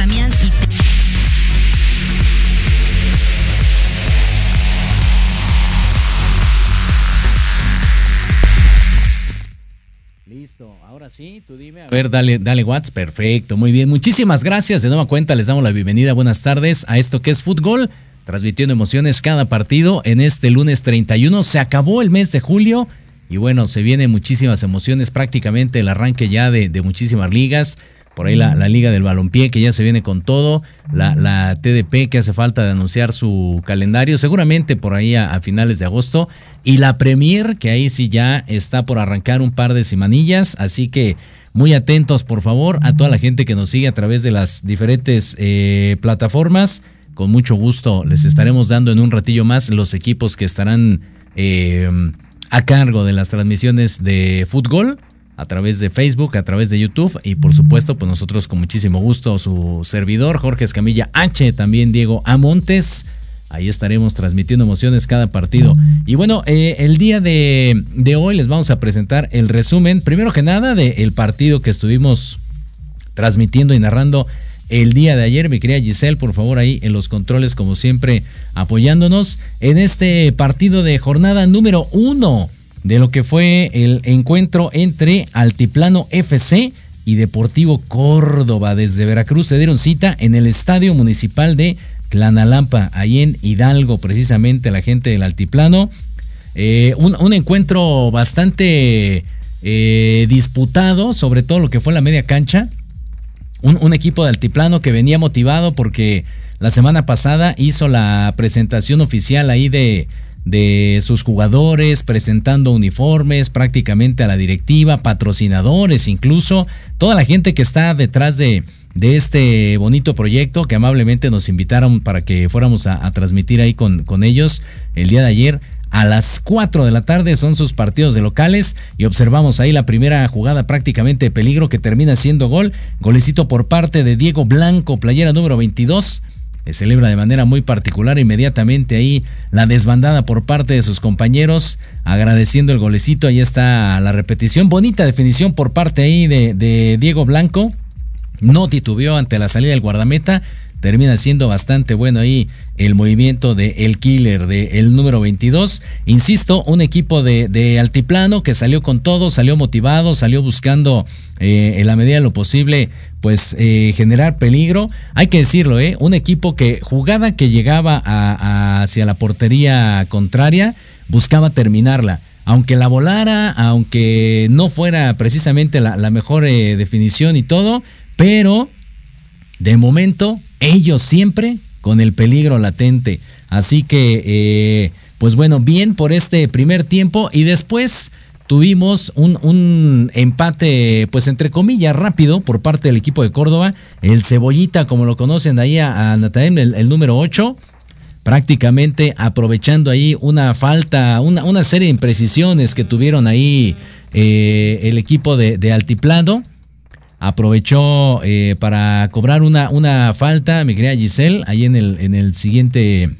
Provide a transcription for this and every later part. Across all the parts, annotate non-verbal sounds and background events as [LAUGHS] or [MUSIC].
Damián y. Listo, ahora sí, tú dime. A ver, dale, dale Watts, perfecto, muy bien. Muchísimas gracias. De nueva cuenta les damos la bienvenida, buenas tardes a esto que es fútbol, transmitiendo emociones cada partido en este lunes 31. Se acabó el mes de julio y bueno, se vienen muchísimas emociones, prácticamente el arranque ya de muchísimas ligas. Por ahí la, la, Liga del Balompié que ya se viene con todo, la, la TDP que hace falta de anunciar su calendario, seguramente por ahí a, a, finales de agosto, y la Premier que ahí sí ya está por arrancar un par de semanillas, así que muy atentos por favor a toda la gente que nos sigue a través de las diferentes eh, plataformas, con mucho gusto les estaremos dando en un ratillo más los equipos que estarán eh, a cargo de las transmisiones de fútbol a través de Facebook, a través de YouTube y por supuesto, pues nosotros con muchísimo gusto su servidor Jorge Escamilla H, también Diego Amontes. Ahí estaremos transmitiendo emociones cada partido. Y bueno, eh, el día de, de, hoy les vamos a presentar el resumen, primero que nada, del partido que estuvimos transmitiendo y narrando el día de ayer. Mi querida Giselle, por favor, ahí en los controles, como siempre, apoyándonos en este partido de jornada número uno de lo que fue el encuentro entre Altiplano FC y Deportivo Córdoba desde Veracruz. Se dieron cita en el Estadio Municipal de Tlanalampa, ahí en Hidalgo, precisamente la gente del Altiplano. Eh, un, encuentro bastante eh, disputado, sobre todo lo que fue la media cancha. Un, un equipo de Altiplano que venía motivado porque la semana pasada hizo la presentación oficial ahí de, de sus jugadores, presentando uniformes prácticamente a la directiva, patrocinadores incluso, toda la gente que está detrás de, de este bonito proyecto que amablemente nos invitaron para que fuéramos a, transmitir ahí con, con, ellos el día de ayer. a las 4 de la tarde son sus partidos de locales y observamos ahí la primera jugada prácticamente de peligro que termina siendo gol, golecito por parte de Diego Blanco, playera número 22 celebra de manera muy particular inmediatamente ahí la desbandada por parte de sus compañeros, agradeciendo el golecito, ahí está la repetición, bonita definición por parte ahí de, de Diego Blanco, no titubeó ante la salida del guardameta, termina siendo bastante bueno ahí el movimiento de el killer de el número 22. Insisto, un equipo de, de altiplano que salió con todo, salió motivado, salió buscando eh, en la medida de lo posible pues eh, generar peligro. Hay que decirlo, ¿eh? un equipo que jugada que llegaba hacia la portería contraria, buscaba terminarla. Aunque la volara, aunque no fuera precisamente la, mejor eh, definición y todo, pero de momento ellos siempre con el peligro latente. Así que, eh, pues bueno, bien por este primer tiempo y después tuvimos un, empate, pues entre comillas, rápido por parte del equipo de Córdoba. El Cebollita, como lo conocen de ahí a, a el, número 8, prácticamente aprovechando ahí una falta, una, una serie de imprecisiones que tuvieron ahí eh, el equipo de, Altiplano. Aprovechó eh, para cobrar una, una falta, mi querida Giselle, ahí en el, en el siguiente.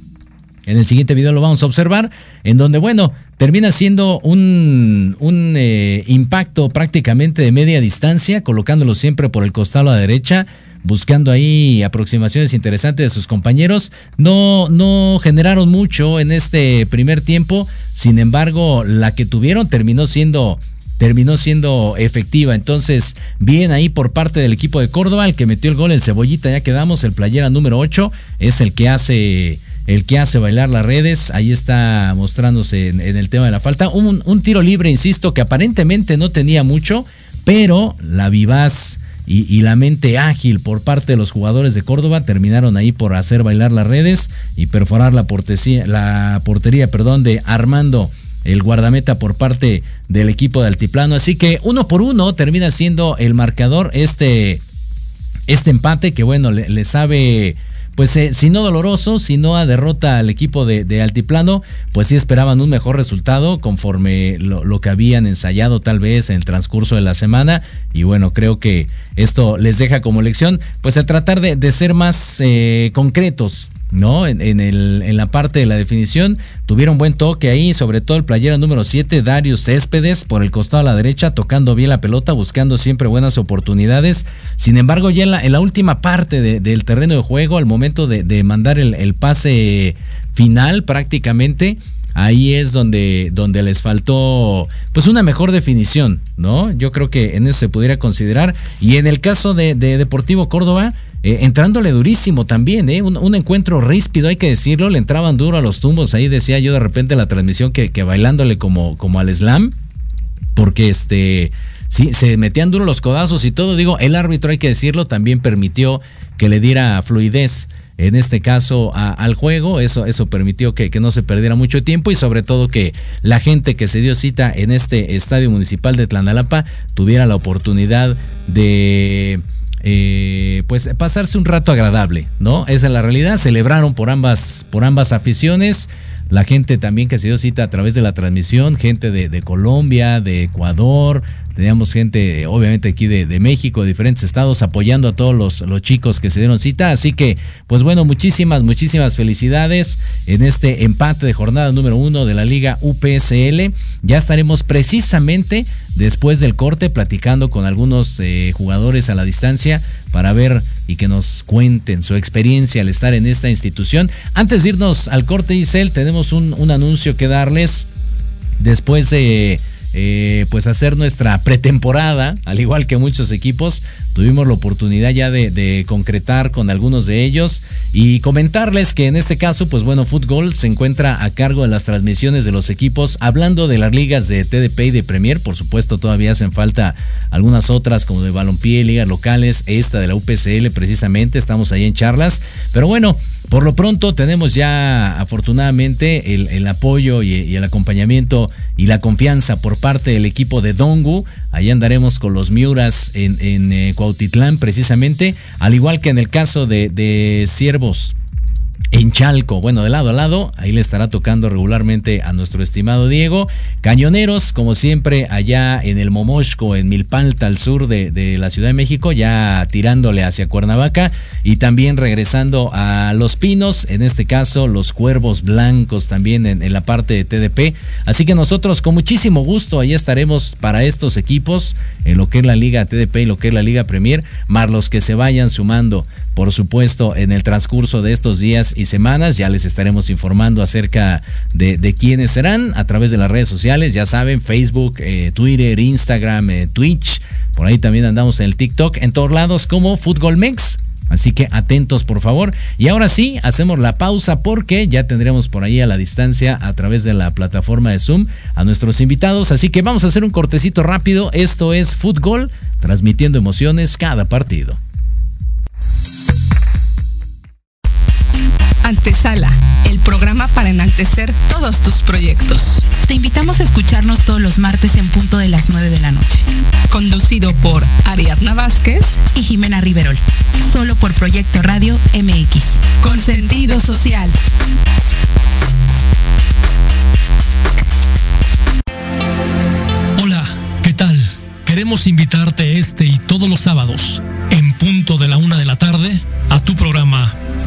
En el siguiente video lo vamos a observar, en donde, bueno, termina siendo un, un eh, impacto prácticamente de media distancia, colocándolo siempre por el costado a la derecha, buscando ahí aproximaciones interesantes de sus compañeros. No, no generaron mucho en este primer tiempo, sin embargo, la que tuvieron terminó siendo terminó siendo efectiva. Entonces, bien ahí por parte del equipo de Córdoba, el que metió el gol, el cebollita, ya quedamos, el playera número 8, es el que hace el que hace bailar las redes, ahí está mostrándose en, el tema de la falta. Un, tiro libre, insisto, que aparentemente no tenía mucho, pero la vivaz y, la mente ágil por parte de los jugadores de Córdoba terminaron ahí por hacer bailar las redes y perforar la, la portería perdón, de Armando el guardameta por parte del equipo de Altiplano. Así que uno por uno termina siendo el marcador este, este empate que bueno, le sabe pues eh, si no doloroso, si no a derrota al equipo de, Altiplano, pues sí esperaban un mejor resultado conforme lo, que habían ensayado tal vez en el transcurso de la semana. Y bueno, creo que esto les deja como lección, pues a tratar de, ser más eh, concretos ¿no? En, el, en, la parte de la definición tuvieron buen toque ahí, sobre todo el playero número 7, Darius Céspedes, por el costado a la derecha, tocando bien la pelota, buscando siempre buenas oportunidades. Sin embargo, ya en la, última parte del terreno de juego, al momento de, mandar el, pase final prácticamente, ahí es donde, donde les faltó pues una mejor definición, ¿no? Yo creo que en eso se pudiera considerar. Y en el caso de Deportivo Córdoba, eh, entrándole durísimo también, ¿eh? Un, encuentro ríspido, hay que decirlo, le entraban duro a los tumbos, ahí decía yo de repente la transmisión que, que bailándole como, como al slam, porque este, sí, se metían duro los codazos y todo, digo, el árbitro hay que decirlo, también permitió que le diera fluidez en este caso al juego. Eso, eso permitió que, que, no se perdiera mucho tiempo y sobre todo que la gente que se dio cita en este estadio municipal de Tlanalapa tuviera la oportunidad de eh, pues pasarse un rato agradable, ¿no? Esa es la realidad. Celebraron por ambas, por ambas aficiones. La gente también que se dio cita a través de la transmisión, gente de, de Colombia, de Ecuador, Teníamos gente, obviamente, aquí de, México, de diferentes estados, apoyando a todos los, los, chicos que se dieron cita. Así que, pues bueno, muchísimas, muchísimas felicidades en este empate de jornada número uno de la Liga UPSL. Ya estaremos precisamente después del corte platicando con algunos eh, jugadores a la distancia para ver y que nos cuenten su experiencia al estar en esta institución. Antes de irnos al corte, Isel, tenemos un, un anuncio que darles. Después de pues hacer nuestra pretemporada, al igual que muchos equipos. Tuvimos la oportunidad ya de, concretar con algunos de ellos y comentarles que en este caso, pues bueno, Fútbol se encuentra a cargo de las transmisiones de los equipos, hablando de las ligas de TDP y de Premier, por supuesto todavía hacen falta algunas otras como de balompié, ligas locales, esta de la UPCL precisamente, estamos ahí en charlas, pero bueno, por lo pronto tenemos ya afortunadamente el, apoyo y, el acompañamiento y la confianza por parte del equipo de Dongu. Ahí andaremos con los Miuras en, eh, Cuautitlán precisamente, al igual que en el caso de, de Siervos en Chalco. Bueno, de lado a lado, ahí le estará tocando regularmente a nuestro estimado Diego. Cañoneros, como siempre, allá en el Momoshco, en Milpalta, al sur de, la Ciudad de México, ya tirándole hacia Cuernavaca y también regresando a Los Pinos, en este caso los Cuervos Blancos también en, en la parte de TDP. Así que nosotros con muchísimo gusto ahí estaremos para estos equipos, en lo que es la Liga TDP y lo que es la Liga Premier, más los que se vayan sumando por supuesto, en el transcurso de estos días y semanas ya les estaremos informando acerca de, quiénes serán a través de las redes sociales. Ya saben, Facebook, eh, Twitter, Instagram, eh, Twitch. Por ahí también andamos en el TikTok, en todos lados como Fútbol Mex. Así que atentos por favor. Y ahora sí, hacemos la pausa porque ya tendremos por ahí a la distancia a través de la plataforma de Zoom a nuestros invitados. Así que vamos a hacer un cortecito rápido. Esto es Fútbol, transmitiendo emociones cada partido. Antesala, el programa para enaltecer todos tus proyectos. Te invitamos a escucharnos todos los martes en punto de las 9 de la noche. Conducido por Ariadna Vázquez y Jimena Riverol. Solo por Proyecto Radio MX. Con sentido social. Hola, ¿qué tal? Queremos invitarte este y todos los sábados, en punto de la una de la tarde, a tu programa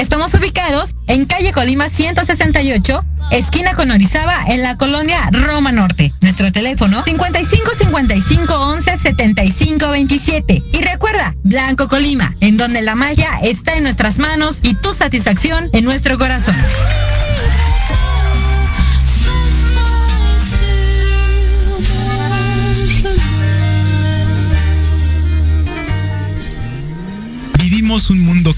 Estamos ubicados en calle Colima 168, esquina con Orizaba, en la colonia Roma Norte. Nuestro teléfono 55 55 11 75 27. Y recuerda, Blanco Colima, en donde la magia está en nuestras manos y tu satisfacción en nuestro corazón.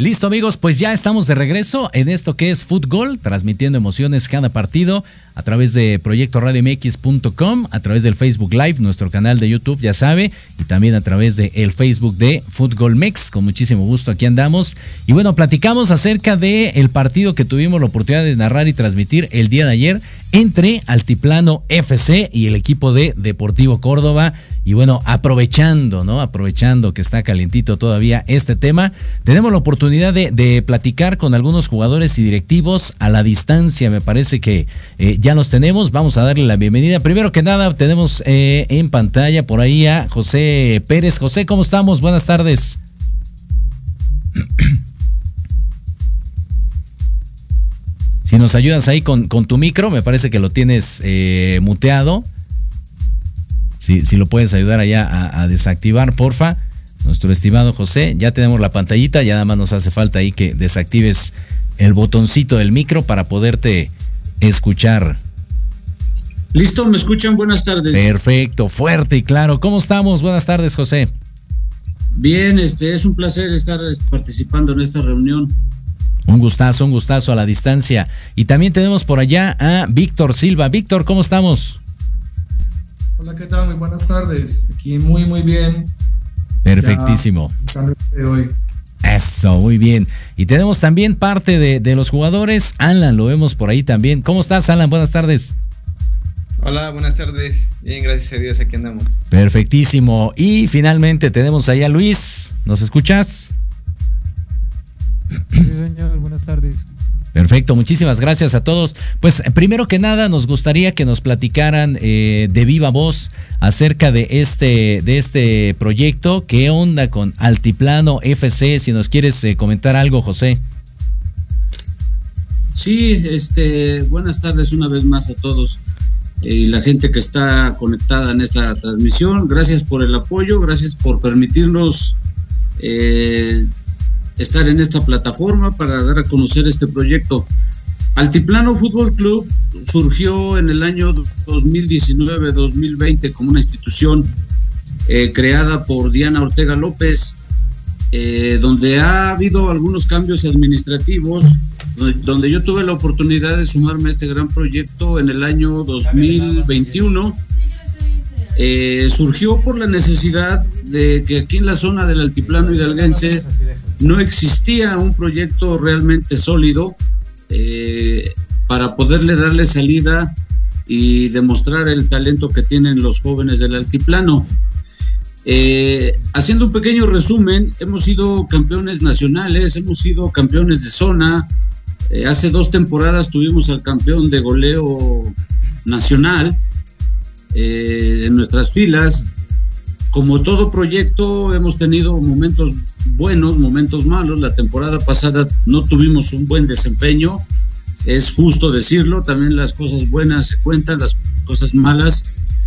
Listo amigos, pues ya estamos de regreso en esto que es Fútbol, transmitiendo emociones cada partido a través de proyectoradiomx.com, a través del Facebook Live, nuestro canal de YouTube, ya sabe, y también a través del el Facebook de Fútbol Mex. Con muchísimo gusto aquí andamos. Y bueno, platicamos acerca del el partido que tuvimos la oportunidad de narrar y transmitir el día de ayer entre Altiplano FC y el equipo de Deportivo Córdoba. Y bueno, aprovechando, ¿no? Aprovechando que está calientito todavía este tema, tenemos la oportunidad de, platicar con algunos jugadores y directivos a la distancia. Me parece que eh, ya los tenemos. Vamos a darle la bienvenida. Primero que nada, tenemos eh, en pantalla por ahí a José Pérez. José, ¿cómo estamos? Buenas tardes. [CLEARS THROAT] Si nos ayudas ahí con, tu micro, me parece que lo tienes eh, muteado. Si, lo puedes ayudar allá a, desactivar, porfa. Nuestro estimado José, ya tenemos la pantallita, ya nada más nos hace falta ahí que desactives el botoncito del micro para poderte escuchar. Listo, me escuchan, buenas tardes. Perfecto, fuerte y claro. ¿Cómo estamos? Buenas tardes, José. Bien, este es un placer estar participando en esta reunión. Un gustazo, un gustazo a la distancia. Y también tenemos por allá a Víctor Silva. Víctor, ¿cómo estamos? Hola, ¿qué tal? Muy buenas tardes. Aquí muy, muy bien. Perfectísimo. hoy. Eso, muy bien. Y tenemos también parte de, de, los jugadores. Alan, lo vemos por ahí también. ¿Cómo estás, Alan? Buenas tardes. Hola, buenas tardes. Bien, gracias a Dios, aquí andamos. Perfectísimo. Y finalmente tenemos ahí a Luis. ¿Nos escuchas? Sí, señor, buenas tardes. Perfecto, muchísimas gracias a todos. Pues primero que nada nos gustaría que nos platicaran eh, de viva voz acerca de este, de este proyecto. ¿Qué onda con Altiplano FC? Si nos quieres eh, comentar algo, José. Sí, este, buenas tardes una vez más a todos eh, y la gente que está conectada en esta transmisión. Gracias por el apoyo, gracias por permitirnos eh, estar en esta plataforma para dar a conocer este proyecto. Altiplano Fútbol Club surgió en el año 2019-2020 como una institución eh, creada por Diana Ortega López, eh, donde ha habido algunos cambios administrativos, donde yo tuve la oportunidad de sumarme a este gran proyecto en el año 2021. Eh, surgió por la necesidad de que aquí en la zona del altiplano hidalguense no existía un proyecto realmente sólido eh, para poderle darle salida y demostrar el talento que tienen los jóvenes del altiplano. Eh, haciendo un pequeño resumen, hemos sido campeones nacionales, hemos sido campeones de zona. Eh, hace dos temporadas tuvimos al campeón de goleo nacional en nuestras filas. Como todo proyecto, hemos tenido momentos buenos, momentos malos. La temporada pasada no tuvimos un buen desempeño, es justo decirlo. También las cosas buenas se cuentan, las cosas malas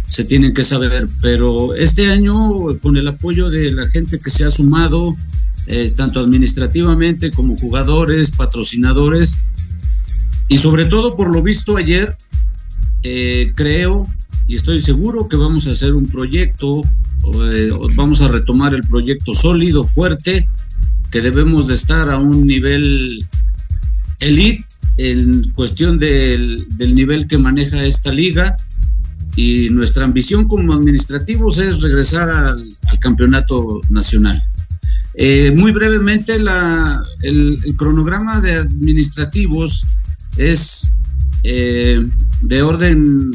se tienen que saber. Pero este año, con el apoyo de la gente que se ha sumado, eh, tanto administrativamente como jugadores, patrocinadores, y sobre todo por lo visto ayer, eh, creo y estoy seguro que vamos a hacer un proyecto, eh, vamos a retomar el proyecto sólido, fuerte, que debemos de estar a un nivel elite en cuestión del, del nivel que maneja esta liga y nuestra ambición como administrativos es regresar al, campeonato nacional. Eh, muy brevemente, la, el, el, cronograma de administrativos es eh, de orden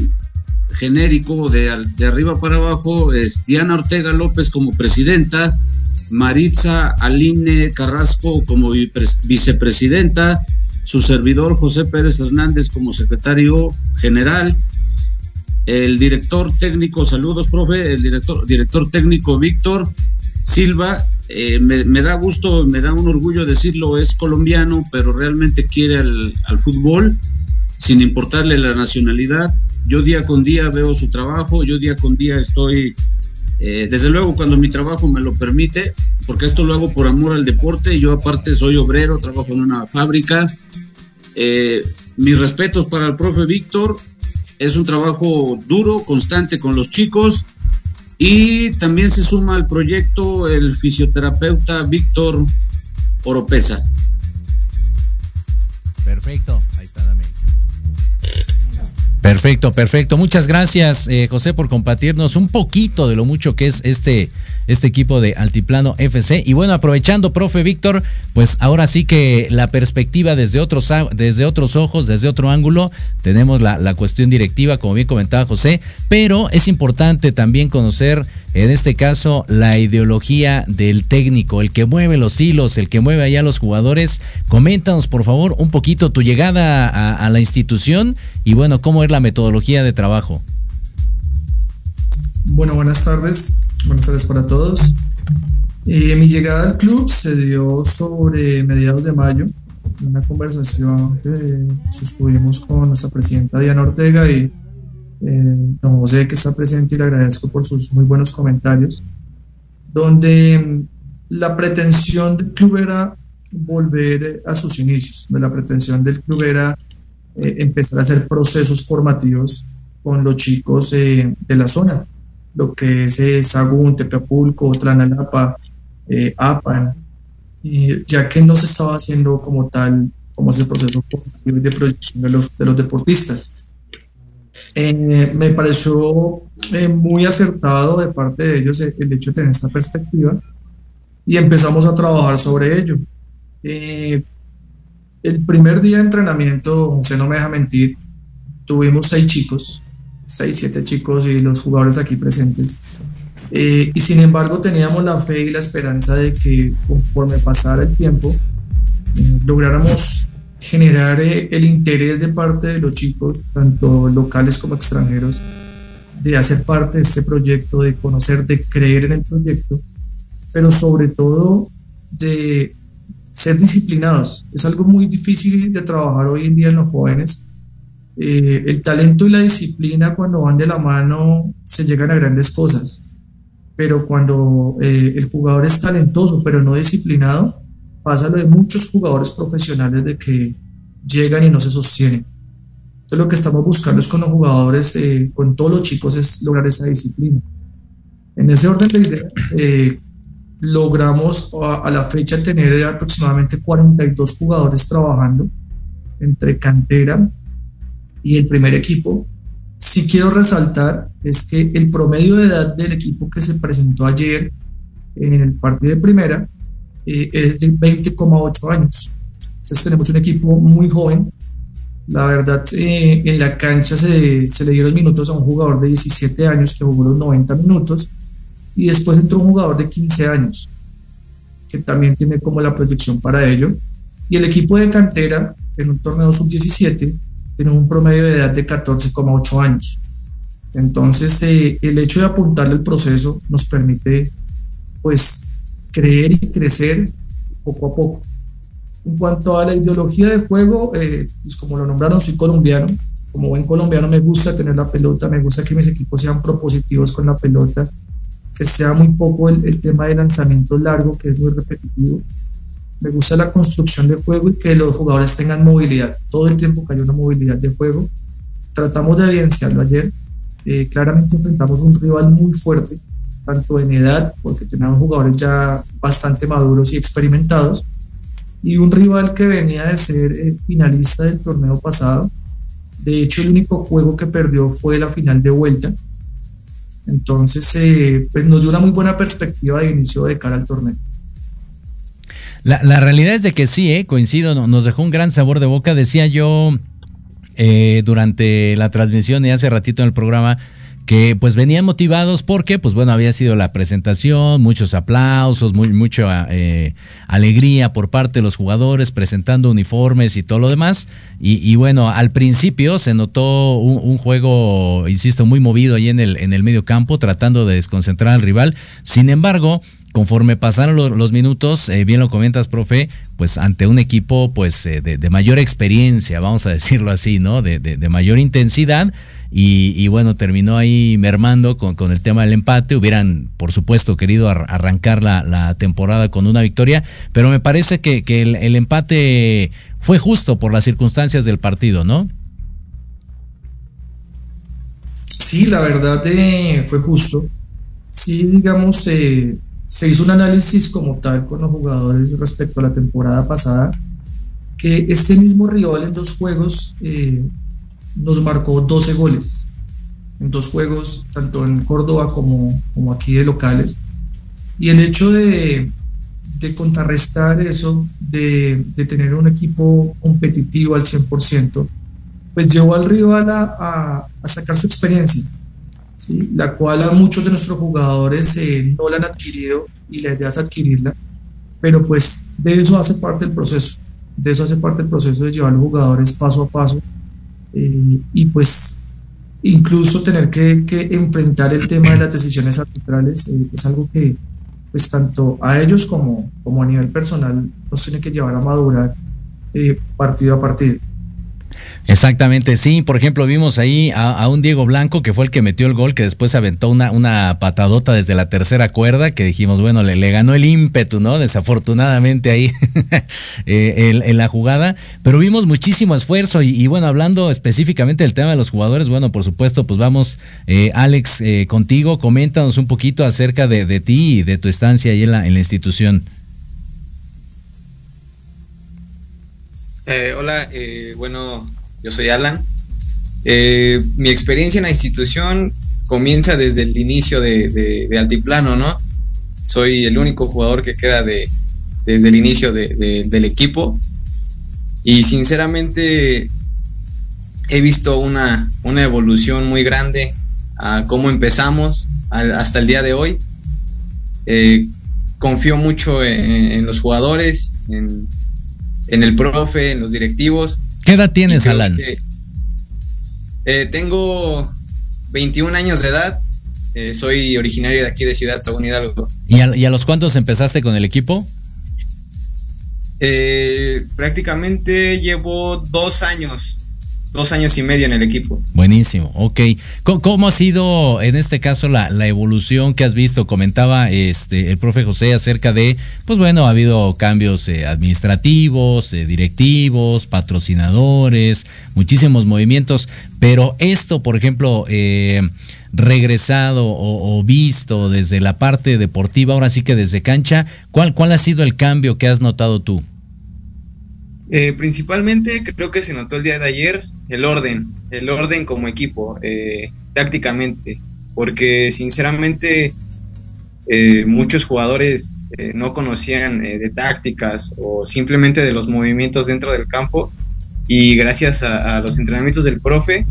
genérico, de, de, arriba para abajo, es Diana Ortega López como presidenta, Maritza Aline Carrasco como vicepresidenta, su servidor José Pérez Hernández como secretario general, el director técnico, saludos, profe, el director, director técnico Víctor Silva, eh, me, me, da gusto, me da un orgullo decirlo, es colombiano, pero realmente quiere al, al, fútbol, sin importarle la nacionalidad. Yo día con día veo su trabajo, yo día con día estoy, eh, desde luego cuando mi trabajo me lo permite, porque esto lo hago por amor al deporte, yo aparte soy obrero, trabajo en una fábrica. Eh, mis respetos para el profe Víctor, es un trabajo duro, constante con los chicos y también se suma al proyecto el fisioterapeuta Víctor Oropesa. Perfecto, ahí está, dame. Perfecto, perfecto. Muchas gracias, eh, José, por compartirnos un poquito de lo mucho que es este, este equipo de Altiplano FC. Y bueno, aprovechando, profe Víctor, pues ahora sí que la perspectiva desde otros, desde otros ojos, desde otro ángulo, tenemos la, la cuestión directiva, como bien comentaba José, pero es importante también conocer, en este caso, la ideología del técnico, el que mueve los hilos, el que mueve allá los jugadores. Coméntanos, por favor, un poquito tu llegada a, a la institución y bueno, cómo es la metodología de trabajo. Bueno, buenas tardes. Buenas tardes para todos. Eh, mi llegada al club se dio sobre mediados de mayo, una conversación que sostuvimos con nuestra presidenta Diana Ortega y eh, don José, que está presente y le agradezco por sus muy buenos comentarios, donde la pretensión del club era volver a sus inicios, de la pretensión del club era eh, empezar a hacer procesos formativos con los chicos eh, de la zona, lo que es eh, Sagún, Tepapulco, Tlanalapa, eh, Apan, y ya que no se estaba haciendo como tal, como es el proceso de proyección de los, de los deportistas. Eh, me pareció eh, muy acertado de parte de ellos el, el hecho de tener esta perspectiva y empezamos a trabajar sobre ello. Eh, el primer día de entrenamiento, José no me deja mentir, tuvimos seis chicos, seis, siete chicos y los jugadores aquí presentes. Eh, y sin embargo teníamos la fe y la esperanza de que conforme pasara el tiempo, eh, lográramos generar eh, el interés de parte de los chicos, tanto locales como extranjeros, de hacer parte de este proyecto, de conocer, de creer en el proyecto, pero sobre todo de ser disciplinados. Es algo muy difícil de trabajar hoy en día en los jóvenes. El talento y la disciplina cuando van de la mano se llegan a grandes cosas pero cuando eh, el jugador es talentoso pero no disciplinado, pasa lo de muchos jugadores profesionales de que llegan y no se sostienen. Entonces lo que estamos buscando es con los jugadores, eh, con todos los chicos, es lograr esa disciplina. En ese orden de ideas, eh, logramos a, a, la fecha tener aproximadamente 42 jugadores trabajando entre cantera y el primer equipo si quiero resaltar es que el promedio de edad del equipo que se presentó ayer en el partido de primera eh, es de 20,8 años. Entonces tenemos un equipo muy joven. La verdad, eh, en la cancha se, se, le dieron minutos a un jugador de 17 años que jugó los 90 minutos y después entró un jugador de 15 años que también tiene como la proyección para ello. Y el equipo de cantera en un torneo sub-17 tienen un promedio de edad de 14,8 años. Entonces, eh, el hecho de apuntarle el proceso nos permite, pues, creer y crecer poco a poco. En cuanto a la ideología de juego, eh, pues como lo nombraron, soy colombiano. Como buen colombiano me gusta tener la pelota, me gusta que mis equipos sean propositivos con la pelota, que sea muy poco el, el tema de lanzamiento largo, que es muy repetitivo me gusta la construcción de juego y que los jugadores tengan movilidad. Todo el tiempo que haya una movilidad de juego. Tratamos de evidenciarlo ayer. Eh, claramente enfrentamos un rival muy fuerte, tanto en edad, porque tenemos jugadores ya bastante maduros y experimentados, y un rival que venía de ser eh, finalista del torneo pasado. De hecho, el único juego que perdió fue la final de vuelta. Entonces, eh, pues nos dio una muy buena perspectiva de inicio de cara al torneo. La, la, realidad es de que sí, eh, coincido, nos dejó un gran sabor de boca. Decía yo eh, durante la transmisión y hace ratito en el programa que pues venían motivados porque pues bueno había sido la presentación, muchos aplausos, muy, mucha eh, alegría por parte de los jugadores presentando uniformes y todo lo demás y, y bueno al principio se notó un, un, juego insisto muy movido ahí en el en el medio campo tratando de desconcentrar al rival, sin embargo conforme pasaron los, minutos, eh, bien lo comentas, profe, pues ante un equipo pues eh, de, mayor experiencia, vamos a [LAUGHS] decirlo así, ¿no? De, mayor intensidad. Y, bueno, terminó ahí mermando con, el tema del empate. Hubieran, por supuesto, querido ar arrancar la, temporada con una victoria, pero me parece que, el, empate fue justo por las circunstancias del partido, ¿no? Sí, la verdad eh, fue justo. Sí, digamos, eh, se hizo un análisis como tal con los jugadores respecto a la temporada pasada, que este mismo rival en dos juegos eh, nos marcó 12 goles, en dos juegos, tanto en Córdoba como, aquí de locales. Y el hecho de, de contrarrestar eso, de, tener un equipo competitivo al 100%, pues llevó al rival a sacar su experiencia ¿sí? la cual a muchos de nuestros jugadores eh, no la han adquirido y la idea es adquirirla, pero pues de eso hace parte el proceso, de eso hace parte el proceso de llevar a los jugadores paso a paso eh, y pues incluso tener que, enfrentar el tema de las decisiones arbitrales eh, es algo que pues tanto a ellos como, como a nivel personal nos tiene que llevar a madurar partido a partido. Exactamente, sí. Por ejemplo, vimos ahí a, un Diego Blanco que fue el que metió el gol, que después aventó una, una patadota desde la tercera cuerda, que dijimos, bueno, le, ganó el ímpetu, ¿no? Desafortunadamente ahí [LAUGHS] eh, en, la jugada. Pero vimos muchísimo esfuerzo y, y, bueno, hablando específicamente del tema de los jugadores, bueno, por supuesto, pues vamos, eh, Alex, eh, contigo, coméntanos un poquito acerca de, de, ti y de tu estancia ahí en la, en la institución. Eh, hola, eh, bueno, yo soy Alan. Eh, mi experiencia en la institución comienza desde el inicio de, Altiplano, ¿no? soy el único jugador que queda de, desde el inicio del equipo. Y sinceramente he visto una, una evolución muy grande a cómo empezamos hasta el día de hoy. Eh, confío mucho en, los jugadores, en, el profe, en los directivos. ¿Qué edad tienes, Alan? Eh, tengo 21 años de edad. Eh, soy originario de aquí de Ciudad Sagún Hidalgo. ¿Y a, ¿Y a, los cuántos empezaste con el equipo? prácticamente llevo dos años dos años y medio en el equipo. Buenísimo, ok. ¿Cómo, ha sido en este caso la, evolución que has visto? Comentaba este el profe José acerca de, pues bueno, ha habido cambios eh, administrativos, eh, directivos, patrocinadores, muchísimos movimientos, pero esto, por ejemplo, eh, regresado o, visto desde la parte deportiva, ahora sí que desde cancha, ¿cuál, cuál ha sido el cambio que has notado tú? principalmente creo que se notó el día de ayer el orden, el orden como equipo, eh, tácticamente, porque sinceramente eh, muchos jugadores eh, no conocían de tácticas o simplemente de los movimientos dentro del campo y gracias a, los entrenamientos del profe,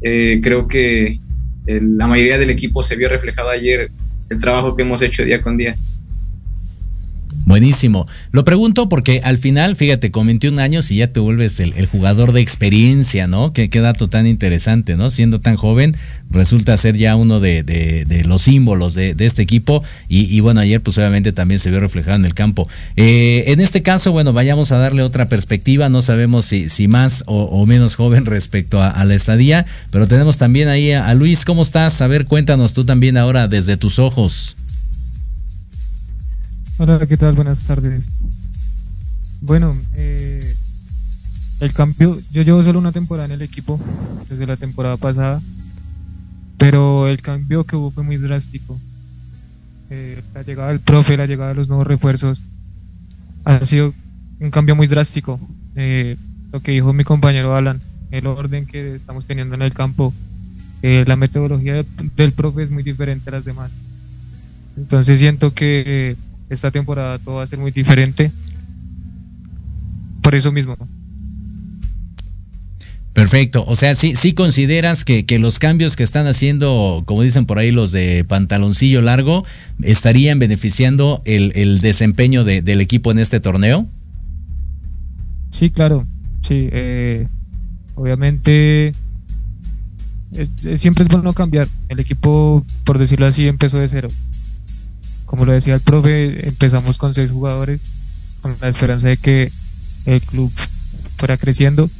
creo que la mayoría del equipo se vio reflejado ayer el trabajo que hemos hecho día con día. Buenísimo. Lo pregunto porque al final, fíjate, con 21 años y ya te vuelves el, jugador de experiencia, ¿no? Qué, dato tan interesante, ¿no? Siendo tan joven, resulta ser ya uno de, los símbolos de, este equipo y, bueno, ayer pues obviamente también se vio reflejado en el campo. Eh, en este caso, bueno, vayamos a darle otra perspectiva, no sabemos si, si más o, menos joven respecto a, la estadía, pero tenemos también ahí a Luis, ¿cómo estás? A ver, cuéntanos tú también ahora desde tus ojos. Hola, ¿qué tal? Buenas tardes. Bueno, eh, el cambio, yo llevo solo una temporada en el equipo, desde la temporada pasada, pero el cambio que hubo fue muy drástico. Eh, la llegada del profe, la llegada de los nuevos refuerzos, ha sido un cambio muy drástico. Eh, lo que dijo mi compañero Alan, el orden que estamos teniendo en el campo, la metodología del profe es muy diferente a las demás. Entonces siento que esta temporada todo va a ser muy diferente. Por eso mismo. Perfecto, o sea, sí, sí consideras que, los cambios que están haciendo, como dicen por ahí los de pantaloncillo largo, estarían beneficiando el, desempeño del equipo en este torneo? Sí, claro, sí, eh, obviamente eh, siempre es bueno cambiar. El equipo, por decirlo así, empezó de cero. Como lo decía el profe, empezamos con seis jugadores, con la esperanza de que el club fuera creciendo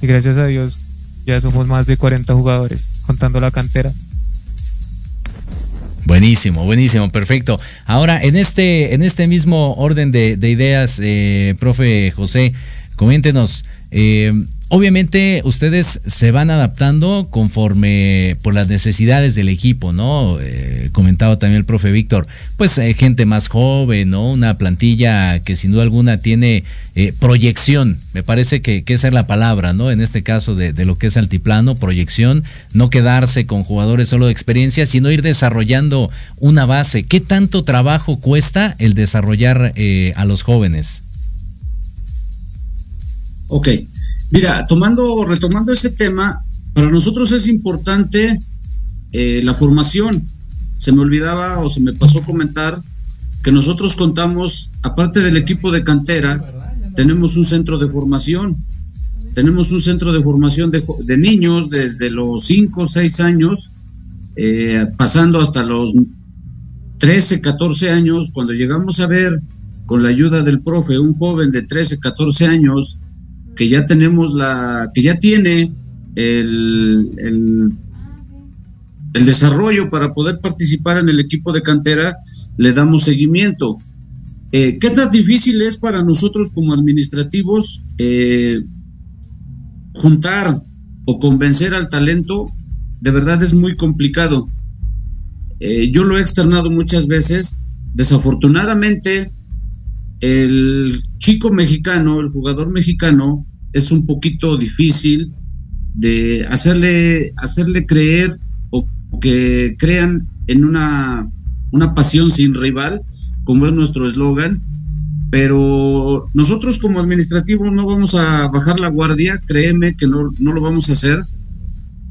y gracias a Dios ya somos más de 40 jugadores, contando la cantera. Buenísimo, buenísimo, perfecto. Ahora, en este, en este mismo orden de, ideas, eh, profe José, coméntenos, eh, Obviamente ustedes se van adaptando conforme por las necesidades del equipo, ¿no? Eh, comentaba también el profe Víctor, pues eh, gente más joven, ¿no? Una plantilla que sin duda alguna tiene eh, proyección, me parece que, esa es la palabra, ¿no? En este caso de, de, lo que es altiplano, proyección, no quedarse con jugadores solo de experiencia, sino ir desarrollando una base. ¿Qué tanto trabajo cuesta el desarrollar a los jóvenes? Ok. Mira, tomando, retomando ese tema, para nosotros es importante eh, la formación. Se me olvidaba o se me pasó comentar que nosotros contamos, aparte del equipo de cantera, tenemos un centro de formación. Tenemos un centro de formación de, niños desde los 5 o 6 años, eh, pasando hasta los 13, 14 años. Cuando llegamos a ver, con la ayuda del profe, un joven de 13, 14 años, que ya tenemos la, que ya tiene el, el, desarrollo para poder participar en el equipo de cantera, le damos seguimiento. Eh, ¿Qué tan difícil es para nosotros como administrativos eh, juntar o convencer al talento? De verdad es muy complicado. Eh, yo lo he externado muchas veces. Desafortunadamente, el chico mexicano, el jugador mexicano, es un poquito difícil de hacerle, hacerle creer o, que crean en una, una pasión sin rival, como es nuestro eslogan, pero nosotros como administrativos no vamos a bajar la guardia, créeme que no, no lo vamos a hacer.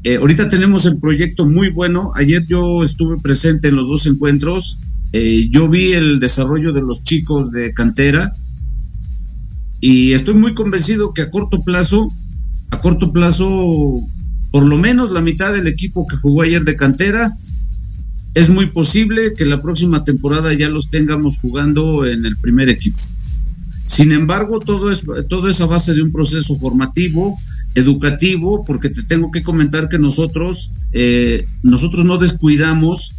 Eh, ahorita tenemos el proyecto muy bueno. Ayer yo estuve presente en los dos encuentros. Eh, yo vi el desarrollo de los chicos de cantera y estoy muy convencido que a corto plazo, a corto plazo, por lo menos la mitad del equipo que jugó ayer de cantera, es muy posible que la próxima temporada ya los tengamos jugando en el primer equipo. Sin embargo, todo es, todo es a base de un proceso formativo, educativo, porque te tengo que comentar que nosotros, eh, nosotros no descuidamos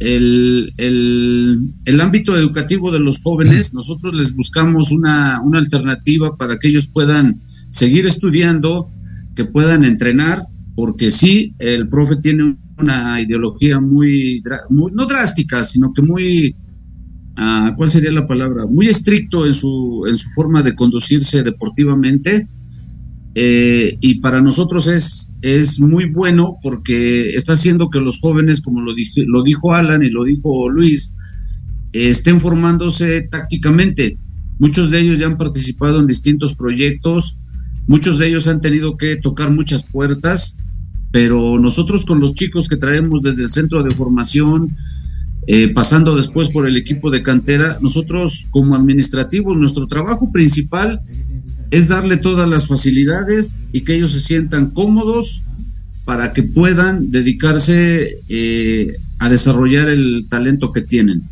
el, el, ámbito educativo de los jóvenes, nosotros les buscamos una, una alternativa para que ellos puedan seguir estudiando, que puedan entrenar, porque sí, el profe tiene una ideología muy, muy no drástica, sino que muy, uh, ¿cuál sería la palabra? Muy estricto en su, en su forma de conducirse deportivamente. Eh, y para nosotros es, es muy bueno porque está haciendo que los jóvenes, como lo, dije, lo dijo Alan y lo dijo Luis, estén formándose tácticamente. Muchos de ellos ya han participado en distintos proyectos, muchos de ellos han tenido que tocar muchas puertas pero nosotros con los chicos que traemos desde el centro de formación, eh, pasando después por el equipo de cantera, nosotros como administrativos, nuestro trabajo principal es darle todas las facilidades y que ellos se sientan cómodos para que puedan dedicarse eh, a desarrollar el talento que tienen.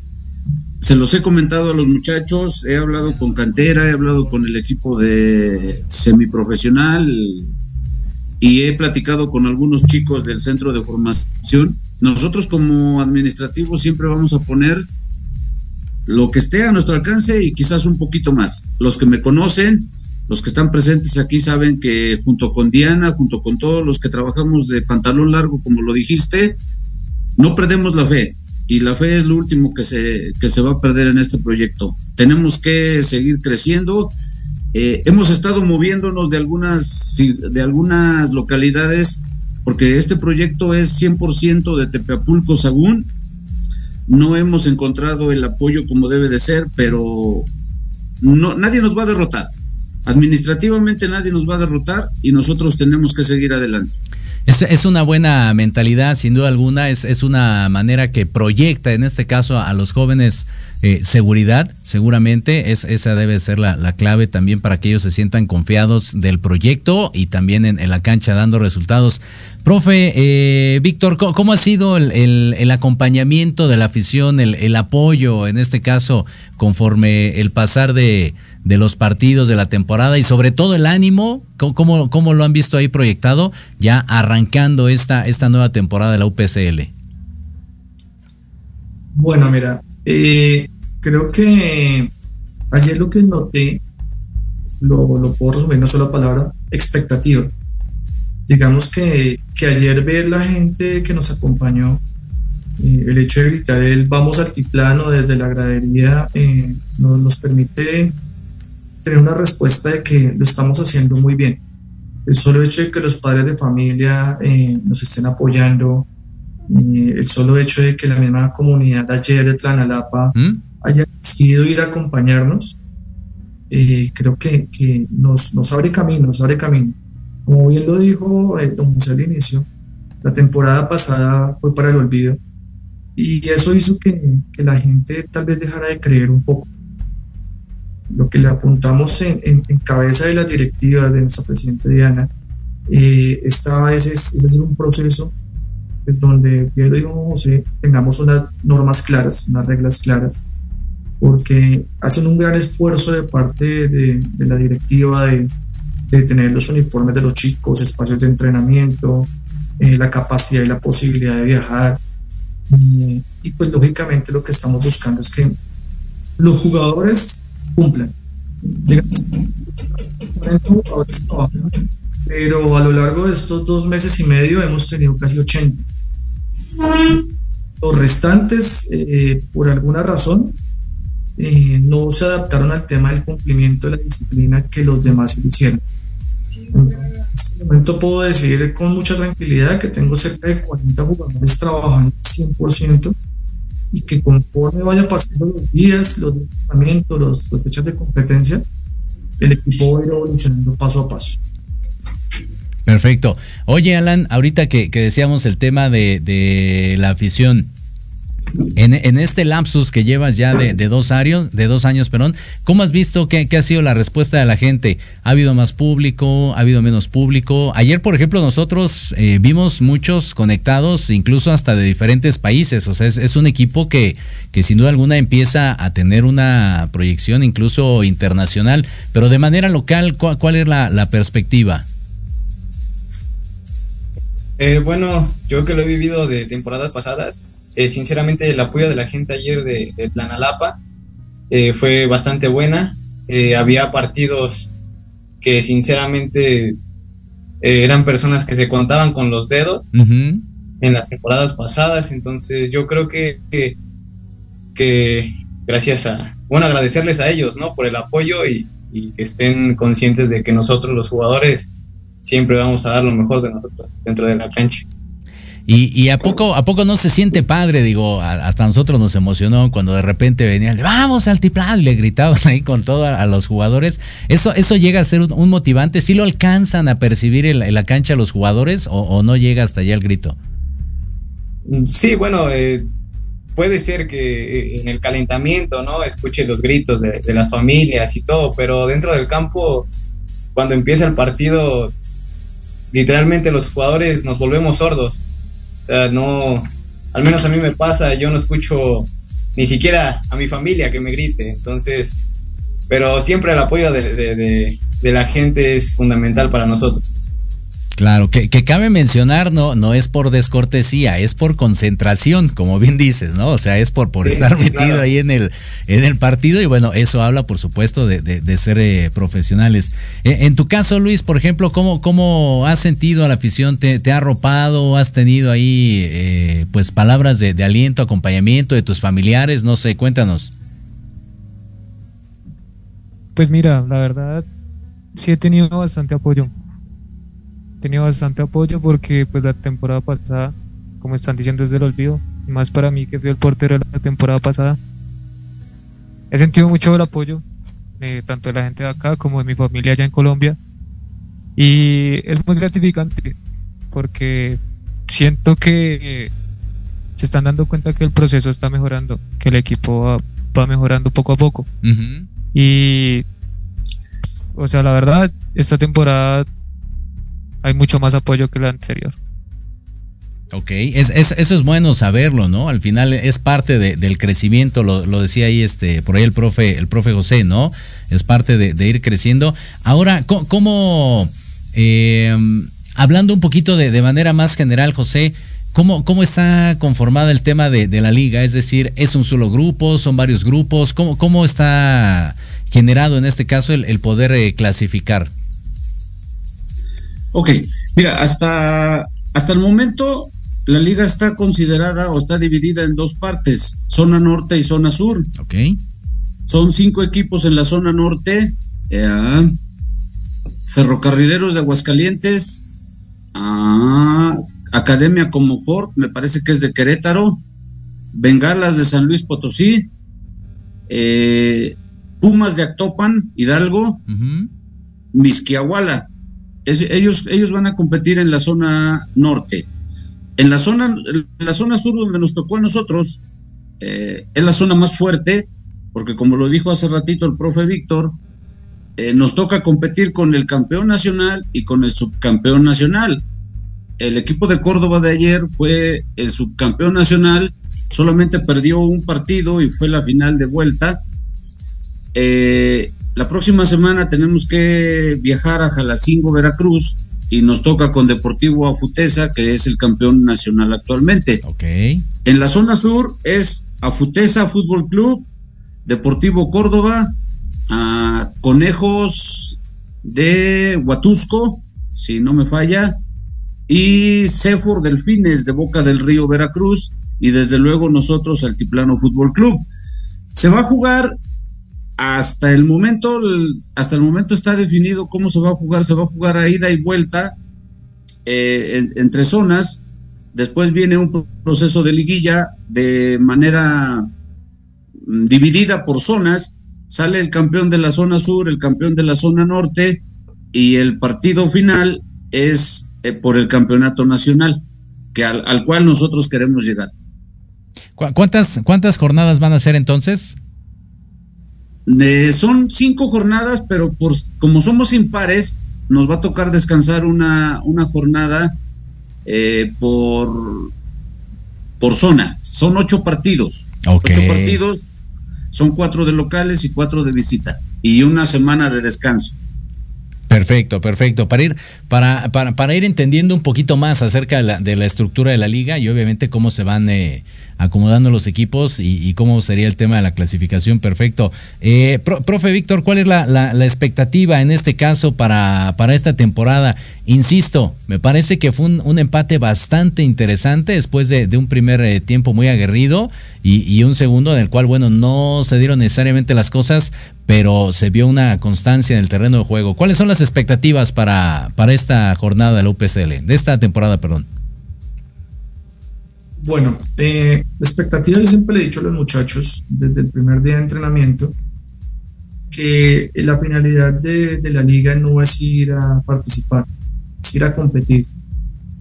Se los he comentado a los muchachos, he hablado con cantera, he hablado con el equipo de semiprofesional, y he platicado con algunos chicos del centro de formación. Nosotros como administrativos siempre vamos a poner lo que esté a nuestro alcance y quizás un poquito más. Los que me conocen, los que están presentes aquí saben que junto con Diana, junto con todos los que trabajamos de pantalón largo, como lo dijiste, no perdemos la fe. Y la fe es lo último que se, que se va a perder en este proyecto. Tenemos que seguir creciendo eh, hemos estado moviéndonos de algunas, de algunas localidades, porque este proyecto es 100% de Tepeapulco, Sagún. No hemos encontrado el apoyo como debe de ser, pero no, nadie nos va a derrotar. Administrativamente nadie nos va a derrotar y nosotros tenemos que seguir adelante. Es, una buena mentalidad, sin duda alguna, es, es una manera que proyecta, en este caso, a los jóvenes eh, seguridad, seguramente, es, esa debe ser la, clave también para que ellos se sientan confiados del proyecto y también en, la cancha dando resultados. Profe, eh, Víctor, ¿cómo, ha sido el, acompañamiento de la afición, el, apoyo en este caso conforme el pasar de, los partidos de la temporada y sobre todo el ánimo? ¿Cómo, cómo lo han visto ahí proyectado ya arrancando esta, esta nueva temporada de la UPCL? Bueno, mira, eh, creo que ayer lo que noté, lo, lo puedo resumir en una sola palabra, expectativa. Digamos que, que ayer ver la gente que nos acompañó, eh, el hecho de gritar el vamos altiplano desde la gradería eh, nos permite tener una respuesta de que lo estamos haciendo muy bien. El solo hecho de que los padres de familia nos estén apoyando, el solo hecho de que la misma comunidad ayer de Tlanalapa ¿Mm? haya decidido ir a acompañarnos, eh, creo que, que nos, nos, abre camino, nos abre camino. Como bien lo dijo el eh, don José al inicio, la temporada pasada fue para el olvido y eso hizo que, que la gente tal vez dejara de creer un poco. Lo que le apuntamos en, en, cabeza de las directivas de nuestra presidenta Diana, eh, esta vez es, es hacer un proceso es donde yo y José tengamos unas normas claras, unas reglas claras, porque hacen un gran esfuerzo de parte de, la directiva de, de, tener los uniformes de los chicos, espacios de entrenamiento, eh, la capacidad y la posibilidad de viajar. Y, y, pues lógicamente lo que estamos buscando es que los jugadores cumplan. Pero a lo largo de estos dos meses y medio hemos tenido casi 80 los restantes, eh, por alguna razón, eh, no se adaptaron al tema del cumplimiento de la disciplina que los demás hicieron. En este momento puedo decir con mucha tranquilidad que tengo cerca de 40 jugadores trabajando 100% y que conforme vaya pasando los días, los departamentos, los, las fechas de competencia, el equipo va a ir evolucionando paso a paso. Perfecto. Oye, Alan, ahorita que, decíamos el tema de, de la afición, en, este lapsus que llevas ya de, dos años, de dos años, perdón, ¿cómo has visto qué, ha sido la respuesta de la gente? ¿Ha habido más público? ¿Ha habido menos público? Ayer, por ejemplo, nosotros eh, vimos muchos conectados, incluso hasta de diferentes países. O sea, es, un equipo que, que sin duda alguna empieza a tener una proyección incluso internacional. Pero de manera local, ¿cuál, es la, perspectiva? Eh, bueno, yo que lo he vivido de temporadas pasadas, eh, sinceramente, el apoyo de la gente ayer de, de Planalapa eh, fue bastante buena. Eh, había partidos que, sinceramente, eran personas que se contaban con los dedos en las temporadas pasadas. Entonces, yo creo que, que, gracias a, bueno, agradecerles a ellos, ¿no? Por el apoyo y, y que estén conscientes de que nosotros, los jugadores, siempre vamos a dar lo mejor de nosotros dentro de la cancha. Y, a poco a poco no se siente padre, digo, hasta nosotros nos emocionó cuando de repente venían, vamos al tiplado y le gritaban [LAUGHS] ahí con todo a, los jugadores. Eso eso llega a ser un, motivante, ¿sí lo alcanzan a percibir en la, cancha los jugadores o, no llega hasta allá el grito? Sí, bueno, eh, puede ser que en el calentamiento, ¿no? Escuche los gritos de las familias y todo, pero dentro del campo, cuando empieza el partido, literalmente los jugadores nos volvemos sordos no, al menos a mí me pasa, yo no escucho ni siquiera a mi familia que me grite, entonces, pero siempre el apoyo de la gente es fundamental para nosotros. Claro, que, cabe mencionar, no, no es por descortesía, es por concentración, como bien dices, ¿no? O sea, es por, por estar metido ahí en el, en el partido y bueno, eso habla, por supuesto, de, de, ser eh, profesionales. Eh, en tu caso, Luis, por ejemplo, ¿cómo, cómo has sentido a la afición? ¿Te, te ha arropado? ¿Has tenido ahí, eh, pues, palabras de, de aliento, acompañamiento de tus familiares? No sé, cuéntanos. Pues mira, la verdad, sí he tenido bastante apoyo tenido bastante apoyo porque pues la temporada pasada, como están diciendo, es del olvido, y más para mí que fui el portero de la temporada pasada. He sentido mucho el apoyo, eh, tanto de la gente de acá como de mi familia allá en Colombia, y es muy gratificante porque siento que se están dando cuenta que el proceso está mejorando, que el equipo va, mejorando poco a poco. Y, o sea, la verdad, esta temporada hay mucho más apoyo que la anterior. Ok, es, eso es bueno saberlo, ¿no? Al final es parte del crecimiento, lo, decía ahí este, por ahí el profe, el profe José, ¿no? Es parte de, ir creciendo. Ahora, ¿cómo, eh, hablando un poquito de, manera más general, José, ¿cómo, cómo está conformada el tema de, la liga? Es decir, ¿es un solo grupo? ¿Son varios grupos? ¿Cómo, cómo está generado en este caso el, poder eh, clasificar? Ok, mira, hasta, hasta el momento la liga está considerada o está dividida en dos partes, zona norte y zona sur. Ok. Son cinco equipos en la zona norte. Eh, ferrocarrileros de Aguascalientes, ah, Academia Comofort, me parece que es de Querétaro, Bengalas de San Luis Potosí, eh, Pumas de Actopan, Hidalgo, Misquiahuala ellos, ellos van a competir en la zona norte. En la zona, la zona sur donde nos tocó a nosotros, eh, es la zona más fuerte, porque como lo dijo hace ratito el profe Víctor, eh, nos toca competir con el campeón nacional y con el subcampeón nacional. El equipo de Córdoba de ayer fue el subcampeón nacional, solamente perdió un partido y fue la final de vuelta. Eh, la próxima semana tenemos que viajar a Jalacingo, Veracruz, y nos toca con Deportivo Afutesa, que es el campeón nacional actualmente. Ok. En la zona sur es Afutesa Fútbol Club, Deportivo Córdoba, Conejos de Huatusco, si no me falla, y Cefor Delfines de Boca del Río Veracruz, y desde luego nosotros Altiplano Fútbol Club. Se va a jugar hasta el momento, hasta el momento está definido cómo se va a jugar. Se va a jugar a ida y vuelta eh, entre zonas. después viene un proceso de liguilla de manera mm, dividida por zonas, sale el campeón de la zona sur, el campeón de la zona norte y el partido final es eh, por el campeonato nacional, que al, al, cual nosotros queremos llegar. ¿Cuántas, ¿Cuántas jornadas van a ser entonces? Eh, son cinco jornadas, pero por, como somos impares, nos va a tocar descansar una, una jornada eh, por, por zona. Son ocho partidos. Okay. Ocho partidos, son cuatro de locales y cuatro de visita. Y una semana de descanso. Perfecto, perfecto. Para ir, para, para, para ir entendiendo un poquito más acerca de la, de la, estructura de la liga y obviamente cómo se van eh, acomodando los equipos y, cómo sería el tema de la clasificación. Perfecto. Eh, pro, profe Víctor, ¿cuál es la, la, la, expectativa en este caso para, para esta temporada? Insisto, me parece que fue un, empate bastante interesante después de, un primer eh, tiempo muy aguerrido y, un segundo en el cual, bueno, no se dieron necesariamente las cosas, pero se vio una constancia en el terreno de juego. ¿Cuáles son las expectativas para, para esta jornada de la UPCL, de esta temporada, perdón? Bueno, eh, la expectativa yo siempre le he dicho a los muchachos desde el primer día de entrenamiento que la finalidad de, de la liga no es ir a participar, es ir a competir.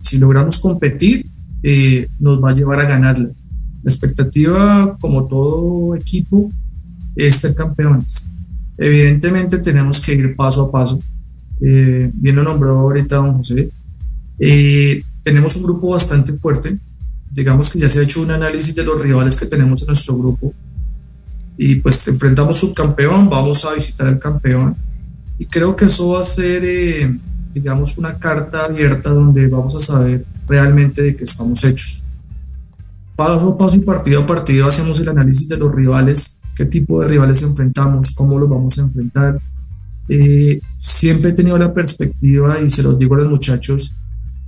Si logramos competir, eh, nos va a llevar a ganarla. La expectativa, como todo equipo, es ser campeones. Evidentemente tenemos que ir paso a paso. Eh, bien lo nombró ahorita don José. Eh, tenemos un grupo bastante fuerte. Digamos que ya se ha hecho un análisis de los rivales que tenemos en nuestro grupo. Y pues enfrentamos subcampeón, vamos a visitar al campeón. Y creo que eso va a ser, eh, digamos, una carta abierta donde vamos a saber realmente de qué estamos hechos paso a paso y partido a partido hacemos el análisis de los rivales, qué tipo de rivales enfrentamos, cómo los vamos a enfrentar. Eh, siempre he tenido la perspectiva, y se los digo a los muchachos,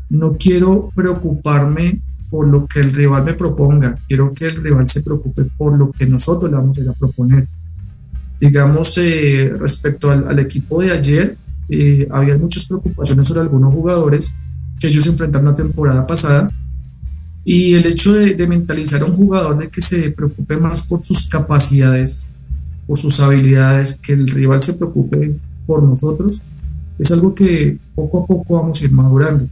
no quiero preocuparme por lo que el rival me proponga, quiero que el rival se preocupe por lo que nosotros le vamos a ir a proponer. Digamos, eh, respecto al, al, equipo de ayer, eh, había muchas preocupaciones sobre algunos jugadores que ellos enfrentaron la temporada pasada, y el hecho de, de, mentalizar a un jugador de que se preocupe más por sus capacidades, por sus habilidades, que el rival se preocupe por nosotros, es algo que poco a poco vamos a ir madurando.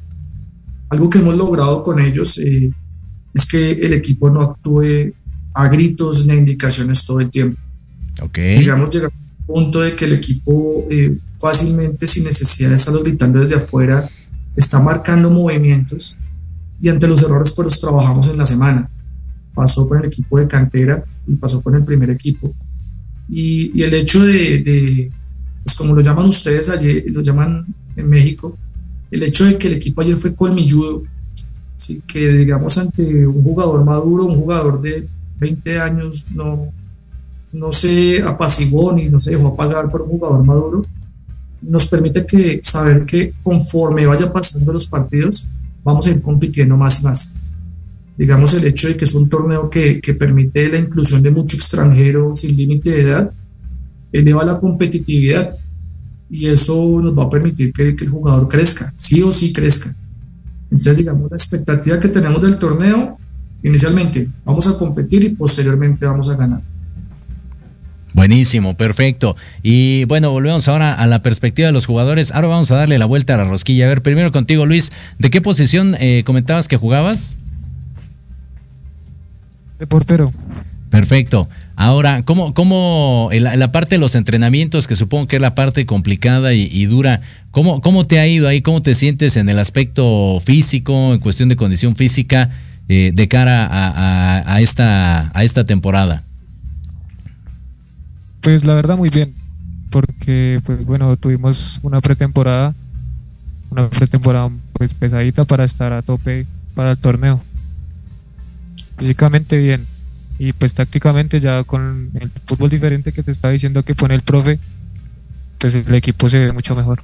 Algo que hemos logrado con ellos eh, es que el equipo no actúe a gritos ni a indicaciones todo el tiempo. Okay. Digamos, llegamos punto de que el equipo eh, fácilmente, sin necesidad de estarlo gritando desde afuera, está marcando movimientos y ante los errores pues los trabajamos en la semana. Pasó con el equipo de cantera y pasó con el primer equipo. Y, el hecho de, de, pues como lo llaman ustedes ayer, lo llaman en México, el hecho de que el equipo ayer fue colmilludo, así que digamos ante un jugador maduro, un jugador de 20 años, no, no se apaciguó ni no se dejó apagar por un jugador maduro, nos permite que saber que conforme vaya pasando los partidos, vamos a ir compitiendo más y más. Digamos, el hecho de que es un torneo que, permite la inclusión de mucho extranjero sin límite de edad, eleva la competitividad y eso nos va a permitir que, que, el jugador crezca, sí o sí crezca. Entonces, digamos, la expectativa que tenemos del torneo, inicialmente vamos a competir y posteriormente vamos a ganar. Buenísimo, perfecto. Y bueno, volvemos ahora a la perspectiva de los jugadores. Ahora vamos a darle la vuelta a la rosquilla. A ver, primero contigo, Luis. ¿De qué posición eh, comentabas que jugabas? De portero. Perfecto. Ahora, ¿cómo, cómo la, la, parte de los entrenamientos, que supongo que es la parte complicada y, y, dura, ¿cómo, ¿cómo te ha ido ahí? ¿Cómo te sientes en el aspecto físico, en cuestión de condición física, eh, de cara a, a, a, esta, a esta temporada? Pues la verdad muy bien, porque pues bueno, tuvimos una pretemporada, una pretemporada pues pesadita para estar a tope para el torneo. Físicamente bien y pues tácticamente ya con el fútbol diferente que te estaba diciendo que pone el profe, pues el equipo se ve mucho mejor.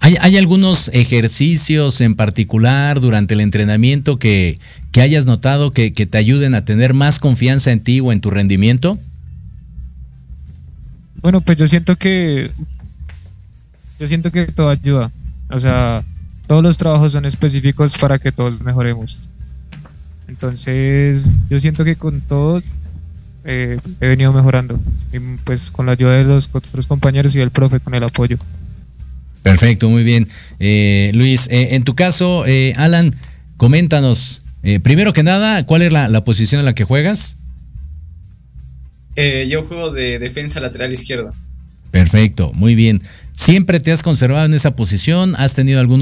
¿Hay, hay algunos ejercicios en particular durante el entrenamiento que, que hayas notado que, que te ayuden a tener más confianza en ti o en tu rendimiento? Bueno, pues yo siento que yo siento que todo ayuda. O sea, todos los trabajos son específicos para que todos mejoremos. Entonces, yo siento que con todo eh, he venido mejorando. Y pues con la ayuda de los otros compañeros y del profe, con el apoyo. Perfecto, muy bien. Eh, Luis, eh, en tu caso, eh, Alan, coméntanos, primero que nada, ¿cuál es la, la posición en la que juegas? Eh, yo juego de defensa lateral izquierda. Perfecto, muy bien. ¿Siempre te has conservado en esa posición? ¿Has tenido algunos